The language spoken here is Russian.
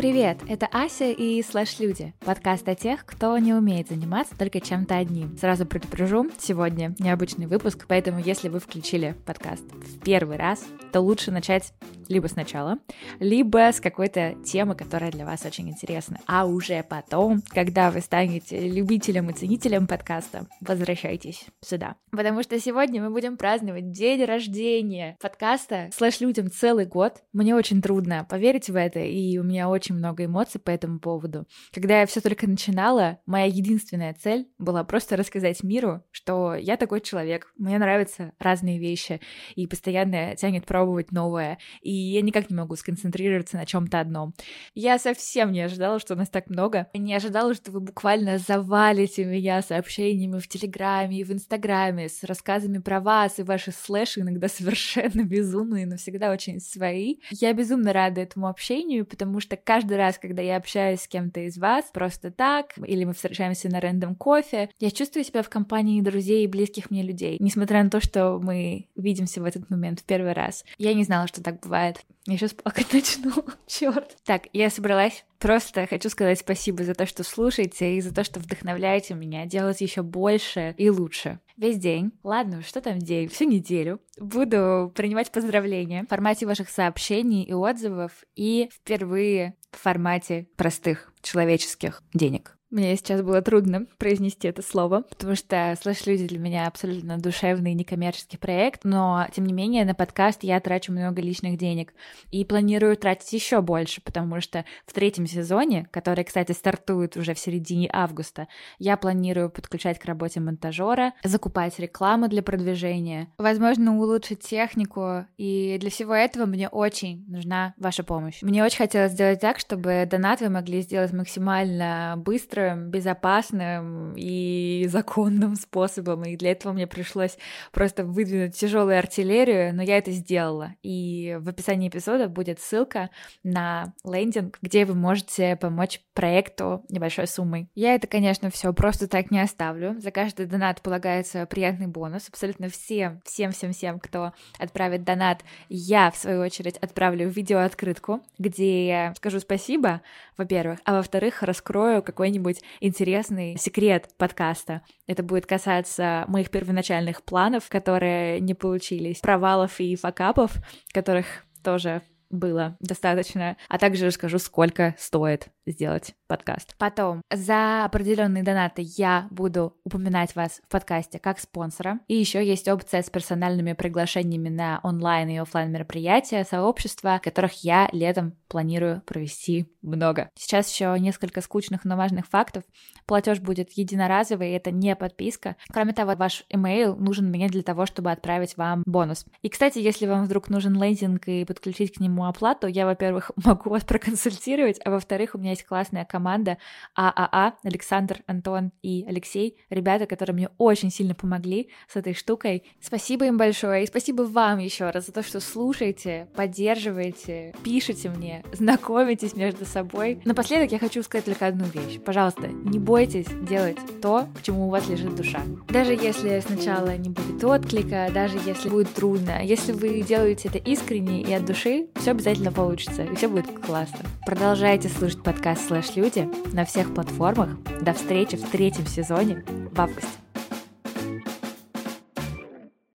Привет, это Ася и Слэш Люди, подкаст о тех, кто не умеет заниматься только чем-то одним. Сразу предупрежу, сегодня необычный выпуск, поэтому если вы включили подкаст в первый раз, то лучше начать либо сначала, либо с какой-то темы, которая для вас очень интересна. А уже потом, когда вы станете любителем и ценителем подкаста, возвращайтесь сюда. Потому что сегодня мы будем праздновать день рождения подкаста слэш людям целый год. Мне очень трудно поверить в это, и у меня очень много эмоций по этому поводу. Когда я все только начинала, моя единственная цель была просто рассказать миру, что я такой человек, мне нравятся разные вещи, и постоянно тянет пробовать новое. И я никак не могу сконцентрироваться на чем-то одном. Я совсем не ожидала, что нас так много. Не ожидала, что вы буквально завалите меня сообщениями в Телеграме и в Инстаграме с рассказами про вас и ваши слэши, иногда совершенно безумные, но всегда очень свои. Я безумно рада этому общению, потому что каждый раз, когда я общаюсь с кем-то из вас, просто так, или мы встречаемся на рандом кофе, я чувствую себя в компании друзей и близких мне людей, несмотря на то, что мы видимся в этот момент в первый раз. Я не знала, что так бывает. Я сейчас плакать начну. Черт. Так, я собралась. Просто хочу сказать спасибо за то, что слушаете и за то, что вдохновляете меня делать еще больше и лучше. Весь день, ладно, что там день, всю неделю буду принимать поздравления в формате ваших сообщений и отзывов и впервые в формате простых человеческих денег. Мне сейчас было трудно произнести это слово, потому что слэш-люди для меня абсолютно душевный некоммерческий проект, но, тем не менее, на подкаст я трачу много личных денег и планирую тратить еще больше, потому что в третьем сезоне, который, кстати, стартует уже в середине августа, я планирую подключать к работе монтажера, закупать рекламу для продвижения, возможно, улучшить технику, и для всего этого мне очень нужна ваша помощь. Мне очень хотелось сделать так, чтобы донат вы могли сделать максимально быстро, быстрым, безопасным и законным способом. И для этого мне пришлось просто выдвинуть тяжелую артиллерию, но я это сделала. И в описании эпизода будет ссылка на лендинг, где вы можете помочь проекту небольшой суммой. Я это, конечно, все просто так не оставлю. За каждый донат полагается приятный бонус. Абсолютно всем, всем, всем, всем, кто отправит донат, я, в свою очередь, отправлю видеооткрытку, где я скажу спасибо, во-первых, а во-вторых, раскрою какой-нибудь какой-нибудь интересный секрет подкаста. Это будет касаться моих первоначальных планов, которые не получились, провалов и факапов, которых тоже было достаточно, а также расскажу, сколько стоит сделать подкаст. Потом, за определенные донаты я буду упоминать вас в подкасте как спонсора. И еще есть опция с персональными приглашениями на онлайн и офлайн мероприятия, сообщества, которых я летом планирую провести много. Сейчас еще несколько скучных, но важных фактов. Платеж будет единоразовый, это не подписка. Кроме того, ваш email нужен мне для того, чтобы отправить вам бонус. И, кстати, если вам вдруг нужен лендинг и подключить к нему оплату, я, во-первых, могу вас проконсультировать, а во-вторых, у меня есть классная команда ААА, а а, Александр, Антон и Алексей, ребята, которые мне очень сильно помогли с этой штукой. Спасибо им большое, и спасибо вам еще раз за то, что слушаете, поддерживаете, пишете мне, знакомитесь между собой. Напоследок я хочу сказать только одну вещь. Пожалуйста, не бойтесь делать то, к чему у вас лежит душа. Даже если сначала не будет отклика, даже если будет трудно, если вы делаете это искренне и от души, все обязательно получится, и все будет классно. Продолжайте слушать подкаст «Слэш Люди» на всех платформах. До встречи в третьем сезоне в августе.